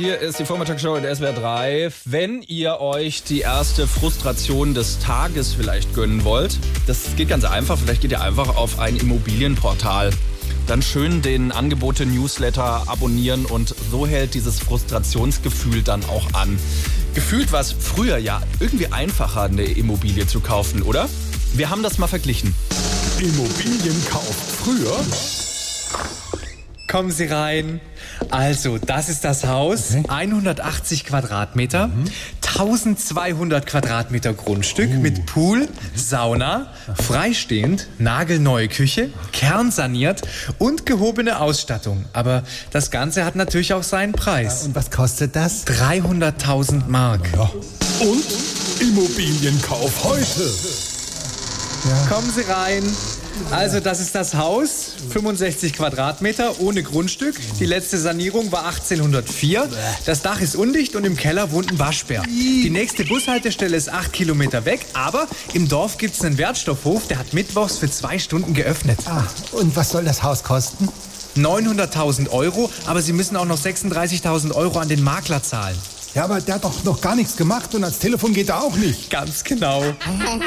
Hier ist die Vormittagsshow in SWR 3. Wenn ihr euch die erste Frustration des Tages vielleicht gönnen wollt, das geht ganz einfach. Vielleicht geht ihr einfach auf ein Immobilienportal. Dann schön den Angebote-Newsletter abonnieren und so hält dieses Frustrationsgefühl dann auch an. Gefühlt war es früher ja irgendwie einfacher, eine Immobilie zu kaufen, oder? Wir haben das mal verglichen. Immobilienkauf früher? Kommen Sie rein. Also, das ist das Haus. Okay. 180 Quadratmeter, 1200 Quadratmeter Grundstück mit Pool, Sauna, freistehend, nagelneue Küche, kernsaniert und gehobene Ausstattung. Aber das Ganze hat natürlich auch seinen Preis. Und was kostet das? 300.000 Mark. Und Immobilienkauf heute. Kommen Sie rein. Also, das ist das Haus, 65 Quadratmeter, ohne Grundstück. Die letzte Sanierung war 1804. Das Dach ist undicht und im Keller wohnt ein Waschbär. Die nächste Bushaltestelle ist acht Kilometer weg, aber im Dorf gibt es einen Wertstoffhof, der hat mittwochs für zwei Stunden geöffnet. Ah, und was soll das Haus kosten? 900.000 Euro, aber Sie müssen auch noch 36.000 Euro an den Makler zahlen. Ja, aber der hat doch noch gar nichts gemacht und ans Telefon geht er auch nicht. Ganz genau. SWR 3